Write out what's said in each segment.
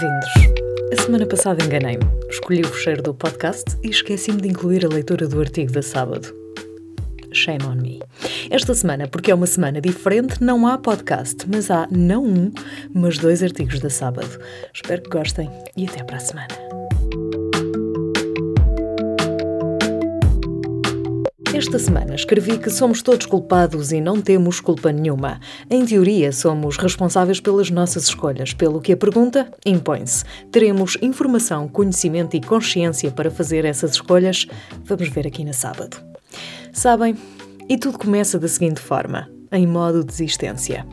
Bem-vindos. A semana passada enganei-me. Escolhi o fecheiro do podcast e esqueci-me de incluir a leitura do artigo da sábado. Shame on me. Esta semana, porque é uma semana diferente, não há podcast, mas há não um, mas dois artigos da sábado. Espero que gostem e até para a semana. Esta semana escrevi que somos todos culpados e não temos culpa nenhuma. Em teoria, somos responsáveis pelas nossas escolhas, pelo que a pergunta impõe-se. Teremos informação, conhecimento e consciência para fazer essas escolhas? Vamos ver aqui na sábado. Sabem, e tudo começa da seguinte forma em modo desistência.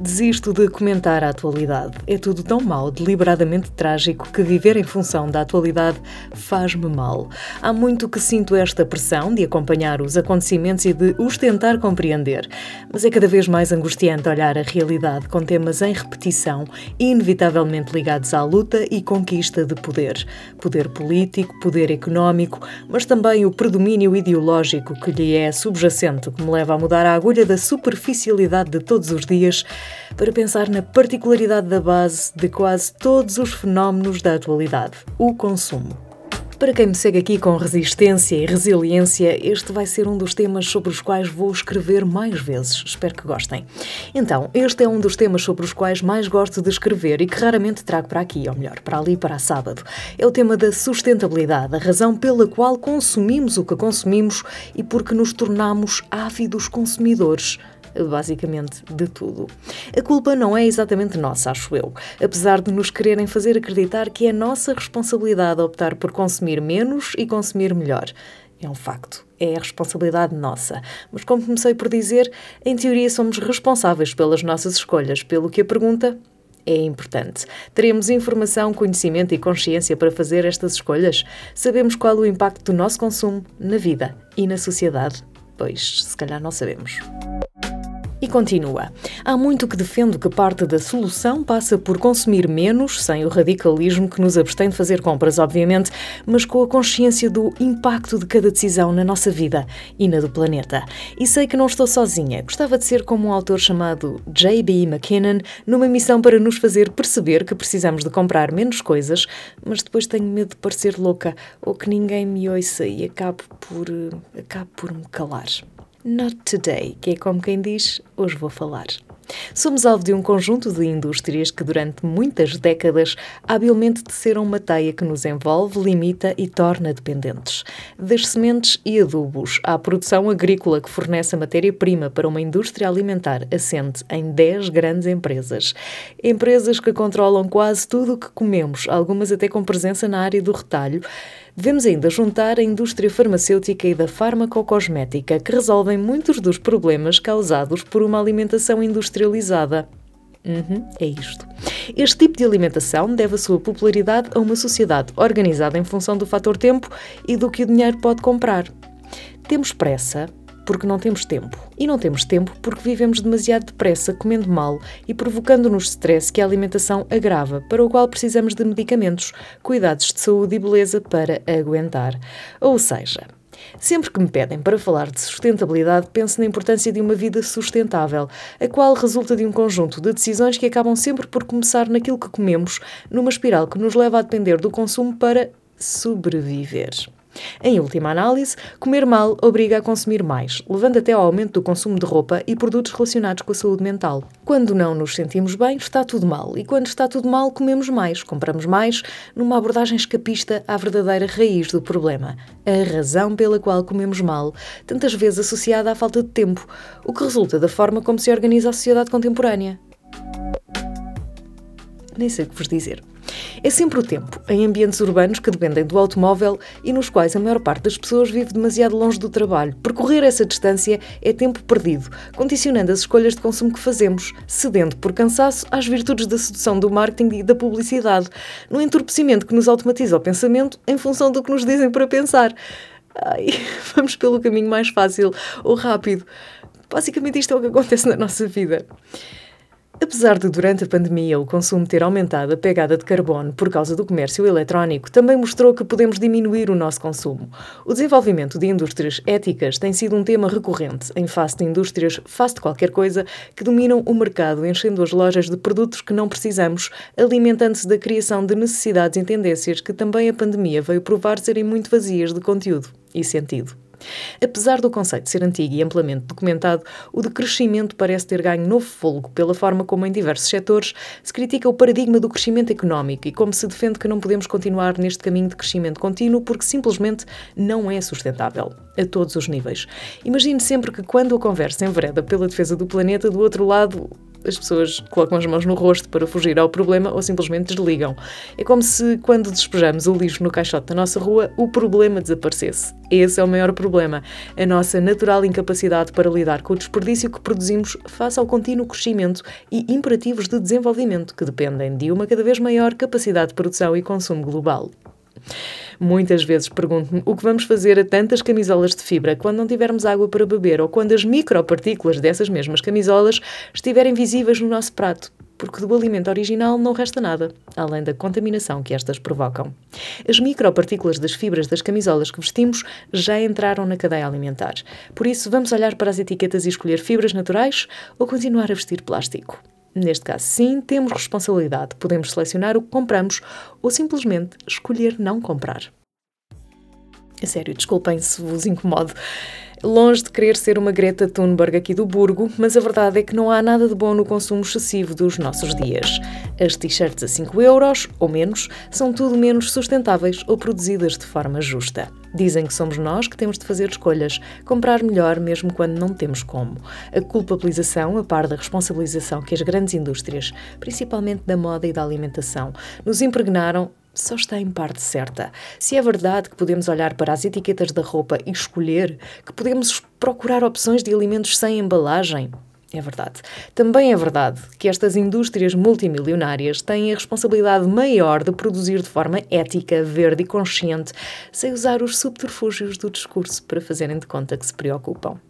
Desisto de comentar a atualidade. É tudo tão mau, deliberadamente trágico, que viver em função da atualidade faz-me mal. Há muito que sinto esta pressão de acompanhar os acontecimentos e de os tentar compreender. Mas é cada vez mais angustiante olhar a realidade com temas em repetição, inevitavelmente ligados à luta e conquista de poder. Poder político, poder económico, mas também o predomínio ideológico que lhe é subjacente, que me leva a mudar a agulha da super superficialidade de todos os dias para pensar na particularidade da base de quase todos os fenómenos da atualidade: o consumo. Para quem me segue aqui com resistência e resiliência, este vai ser um dos temas sobre os quais vou escrever mais vezes. Espero que gostem. Então, este é um dos temas sobre os quais mais gosto de escrever e que raramente trago para aqui, ou melhor, para ali para sábado. É o tema da sustentabilidade, a razão pela qual consumimos o que consumimos e porque nos tornamos ávidos consumidores basicamente de tudo. A culpa não é exatamente nossa, acho eu, apesar de nos quererem fazer acreditar que é nossa responsabilidade optar por consumir menos e consumir melhor. É um facto, é a responsabilidade nossa. Mas, como comecei por dizer, em teoria somos responsáveis pelas nossas escolhas, pelo que a pergunta é importante. Teremos informação, conhecimento e consciência para fazer estas escolhas? Sabemos qual o impacto do nosso consumo na vida e na sociedade? Pois, se calhar não sabemos. E continua. Há muito que defendo que parte da solução passa por consumir menos, sem o radicalismo que nos abstém de fazer compras, obviamente, mas com a consciência do impacto de cada decisão na nossa vida e na do planeta. E sei que não estou sozinha. Gostava de ser como um autor chamado J.B. McKinnon, numa missão para nos fazer perceber que precisamos de comprar menos coisas, mas depois tenho medo de parecer louca ou que ninguém me ouça e acabe por, acabe por me calar. Not Today, que é como quem diz, hoje vou falar. Somos alvo de um conjunto de indústrias que, durante muitas décadas, habilmente teceram uma teia que nos envolve, limita e torna dependentes. Das sementes e adubos à produção agrícola que fornece a matéria-prima para uma indústria alimentar assente em 10 grandes empresas. Empresas que controlam quase tudo o que comemos, algumas até com presença na área do retalho Devemos ainda juntar a indústria farmacêutica e da farmacocosmética, que resolvem muitos dos problemas causados por uma alimentação industrializada. Uhum, é isto. Este tipo de alimentação deve a sua popularidade a uma sociedade organizada em função do fator tempo e do que o dinheiro pode comprar. Temos pressa, porque não temos tempo. E não temos tempo porque vivemos demasiado depressa, comendo mal e provocando-nos stress que a alimentação agrava, para o qual precisamos de medicamentos, cuidados de saúde e beleza para aguentar. Ou seja, Sempre que me pedem para falar de sustentabilidade, penso na importância de uma vida sustentável, a qual resulta de um conjunto de decisões que acabam sempre por começar naquilo que comemos, numa espiral que nos leva a depender do consumo para sobreviver. Em última análise, comer mal obriga a consumir mais, levando até ao aumento do consumo de roupa e produtos relacionados com a saúde mental. Quando não nos sentimos bem, está tudo mal, e quando está tudo mal, comemos mais, compramos mais, numa abordagem escapista à verdadeira raiz do problema, a razão pela qual comemos mal, tantas vezes associada à falta de tempo, o que resulta da forma como se organiza a sociedade contemporânea. Nem sei o que vos dizer. É sempre o tempo, em ambientes urbanos que dependem do automóvel e nos quais a maior parte das pessoas vive demasiado longe do trabalho. Percorrer essa distância é tempo perdido, condicionando as escolhas de consumo que fazemos, cedendo por cansaço às virtudes da sedução do marketing e da publicidade, no entorpecimento que nos automatiza o pensamento em função do que nos dizem para pensar. Ai, vamos pelo caminho mais fácil ou rápido. Basicamente, isto é o que acontece na nossa vida. Apesar de, durante a pandemia, o consumo ter aumentado a pegada de carbono por causa do comércio eletrónico, também mostrou que podemos diminuir o nosso consumo. O desenvolvimento de indústrias éticas tem sido um tema recorrente em face de indústrias fast qualquer coisa que dominam o mercado, enchendo as lojas de produtos que não precisamos, alimentando-se da criação de necessidades e tendências que também a pandemia veio provar serem muito vazias de conteúdo e sentido. Apesar do conceito ser antigo e amplamente documentado, o decrescimento parece ter ganho novo fôlego pela forma como, em diversos setores, se critica o paradigma do crescimento económico e como se defende que não podemos continuar neste caminho de crescimento contínuo porque simplesmente não é sustentável, a todos os níveis. Imagine sempre que, quando a conversa envereda pela defesa do planeta, do outro lado as pessoas colocam as mãos no rosto para fugir ao problema ou simplesmente desligam. É como se, quando despejamos o lixo no caixote da nossa rua, o problema desaparecesse. Esse é o maior problema, a nossa natural incapacidade para lidar com o desperdício que produzimos face ao contínuo crescimento e imperativos de desenvolvimento que dependem de uma cada vez maior capacidade de produção e consumo global. Muitas vezes pergunto-me o que vamos fazer a tantas camisolas de fibra quando não tivermos água para beber ou quando as micropartículas dessas mesmas camisolas estiverem visíveis no nosso prato, porque do alimento original não resta nada, além da contaminação que estas provocam. As micropartículas das fibras das camisolas que vestimos já entraram na cadeia alimentar. Por isso, vamos olhar para as etiquetas e escolher fibras naturais ou continuar a vestir plástico. Neste caso, sim, temos responsabilidade. Podemos selecionar o que compramos ou simplesmente escolher não comprar. A sério, desculpem se vos incomodo. Longe de querer ser uma Greta Thunberg aqui do Burgo, mas a verdade é que não há nada de bom no consumo excessivo dos nossos dias. As t-shirts a 5 euros, ou menos, são tudo menos sustentáveis ou produzidas de forma justa. Dizem que somos nós que temos de fazer escolhas, comprar melhor mesmo quando não temos como. A culpabilização, a par da responsabilização que as grandes indústrias, principalmente da moda e da alimentação, nos impregnaram só está em parte certa. Se é verdade que podemos olhar para as etiquetas da roupa e escolher, que podemos procurar opções de alimentos sem embalagem, é verdade. Também é verdade que estas indústrias multimilionárias têm a responsabilidade maior de produzir de forma ética, verde e consciente, sem usar os subterfúgios do discurso para fazerem de conta que se preocupam.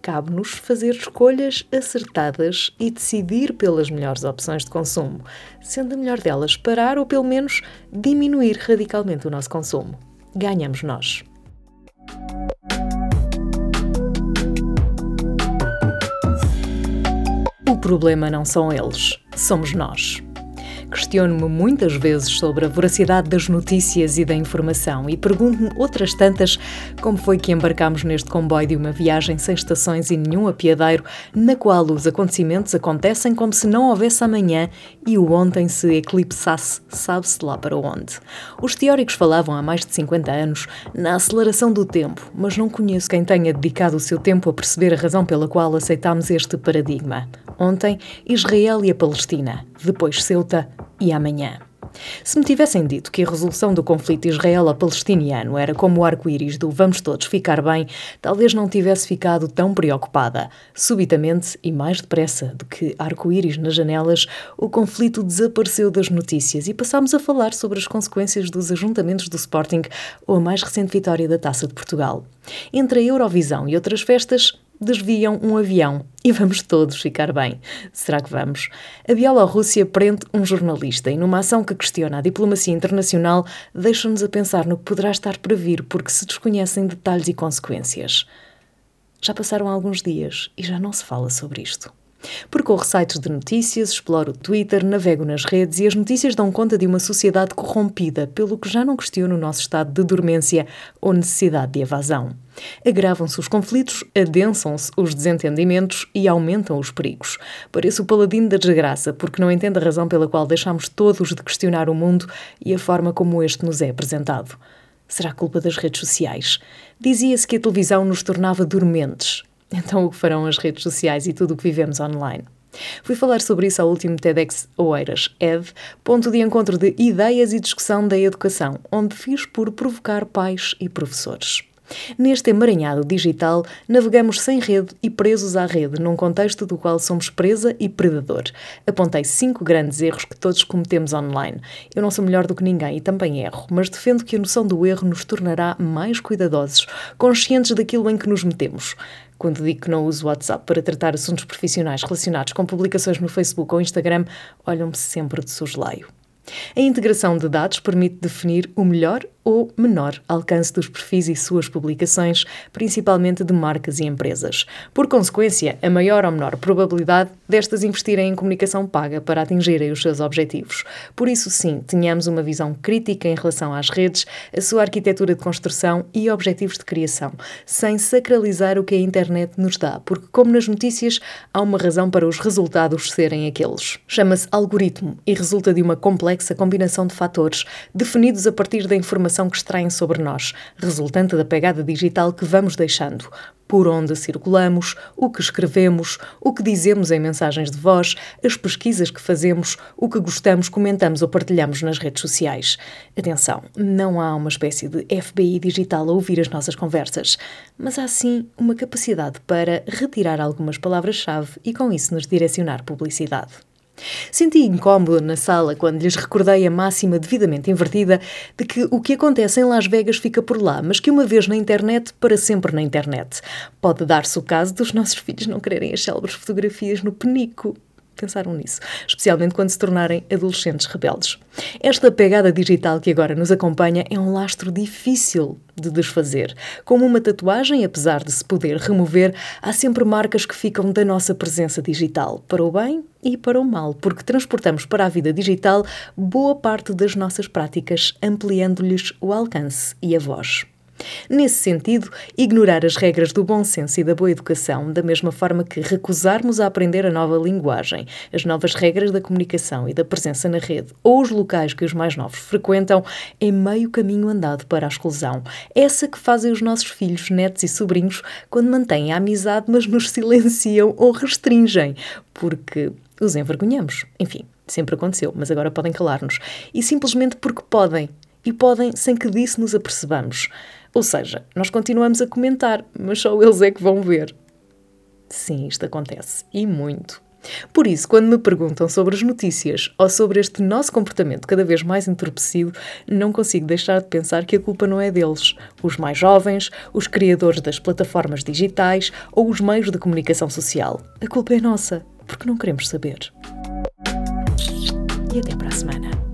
Cabe-nos fazer escolhas acertadas e decidir pelas melhores opções de consumo, sendo a melhor delas parar ou pelo menos diminuir radicalmente o nosso consumo. Ganhamos nós. O problema não são eles, somos nós. Questiono-me muitas vezes sobre a veracidade das notícias e da informação e pergunto-me outras tantas como foi que embarcámos neste comboio de uma viagem sem estações e nenhum apiadeiro, na qual os acontecimentos acontecem como se não houvesse amanhã e o ontem se eclipsasse, sabe-se lá para onde. Os teóricos falavam há mais de 50 anos na aceleração do tempo, mas não conheço quem tenha dedicado o seu tempo a perceber a razão pela qual aceitámos este paradigma. Ontem, Israel e a Palestina, depois Ceuta e amanhã. Se me tivessem dito que a resolução do conflito israelo-palestiniano era como o arco-íris do vamos todos ficar bem, talvez não tivesse ficado tão preocupada. Subitamente, e mais depressa do que arco-íris nas janelas, o conflito desapareceu das notícias e passámos a falar sobre as consequências dos ajuntamentos do Sporting ou a mais recente vitória da Taça de Portugal. Entre a Eurovisão e outras festas, desviam um avião e vamos todos ficar bem. Será que vamos? A Bielorrússia prende um jornalista e, numa ação que questiona a diplomacia internacional, deixa-nos a pensar no que poderá estar para vir porque se desconhecem detalhes e consequências. Já passaram alguns dias e já não se fala sobre isto. Percorro sites de notícias, exploro o Twitter, navego nas redes e as notícias dão conta de uma sociedade corrompida, pelo que já não questiono o nosso estado de dormência ou necessidade de evasão. Agravam-se os conflitos, adensam-se os desentendimentos e aumentam os perigos. Pareço o paladino da desgraça, porque não entendo a razão pela qual deixamos todos de questionar o mundo e a forma como este nos é apresentado. Será culpa das redes sociais? Dizia-se que a televisão nos tornava dormentes. Então, o que farão as redes sociais e tudo o que vivemos online? Fui falar sobre isso ao último TEDx Oeiras, ED, ponto de encontro de ideias e discussão da educação, onde fiz por provocar pais e professores. Neste emaranhado digital, navegamos sem rede e presos à rede, num contexto do qual somos presa e predador. Apontei cinco grandes erros que todos cometemos online. Eu não sou melhor do que ninguém e também erro, mas defendo que a noção do erro nos tornará mais cuidadosos, conscientes daquilo em que nos metemos. Quando digo que não uso WhatsApp para tratar assuntos profissionais relacionados com publicações no Facebook ou Instagram, olham-me sempre de soslaio. A integração de dados permite definir o melhor ou menor alcance dos perfis e suas publicações, principalmente de marcas e empresas. Por consequência, a maior ou menor probabilidade destas investirem em comunicação paga para atingirem os seus objetivos. Por isso, sim, tenhamos uma visão crítica em relação às redes, a sua arquitetura de construção e objetivos de criação, sem sacralizar o que a internet nos dá, porque, como nas notícias, há uma razão para os resultados serem aqueles. Chama-se algoritmo e resulta de uma complexa combinação de fatores definidos a partir da informação informação que extraem sobre nós, resultante da pegada digital que vamos deixando, por onde circulamos, o que escrevemos, o que dizemos em mensagens de voz, as pesquisas que fazemos, o que gostamos, comentamos ou partilhamos nas redes sociais. Atenção, não há uma espécie de FBI digital a ouvir as nossas conversas, mas há sim uma capacidade para retirar algumas palavras-chave e com isso nos direcionar publicidade. Senti incómodo na sala quando lhes recordei a máxima devidamente invertida de que o que acontece em Las Vegas fica por lá, mas que uma vez na internet, para sempre na internet. Pode dar-se o caso dos nossos filhos não quererem as célebres fotografias no penico pensaram nisso, especialmente quando se tornarem adolescentes rebeldes. Esta pegada digital que agora nos acompanha é um lastro difícil de desfazer. Como uma tatuagem, apesar de se poder remover, há sempre marcas que ficam da nossa presença digital, para o bem e para o mal, porque transportamos para a vida digital boa parte das nossas práticas, ampliando-lhes o alcance e a voz. Nesse sentido, ignorar as regras do bom senso e da boa educação, da mesma forma que recusarmos a aprender a nova linguagem, as novas regras da comunicação e da presença na rede ou os locais que os mais novos frequentam, é meio caminho andado para a exclusão. Essa que fazem os nossos filhos, netos e sobrinhos quando mantêm a amizade, mas nos silenciam ou restringem, porque os envergonhamos. Enfim, sempre aconteceu, mas agora podem calar-nos. E simplesmente porque podem. E podem sem que disso nos apercebamos. Ou seja, nós continuamos a comentar, mas só eles é que vão ver. Sim, isto acontece. E muito. Por isso, quando me perguntam sobre as notícias ou sobre este nosso comportamento cada vez mais entorpecido, não consigo deixar de pensar que a culpa não é deles. Os mais jovens, os criadores das plataformas digitais ou os meios de comunicação social. A culpa é nossa, porque não queremos saber. E até para a semana.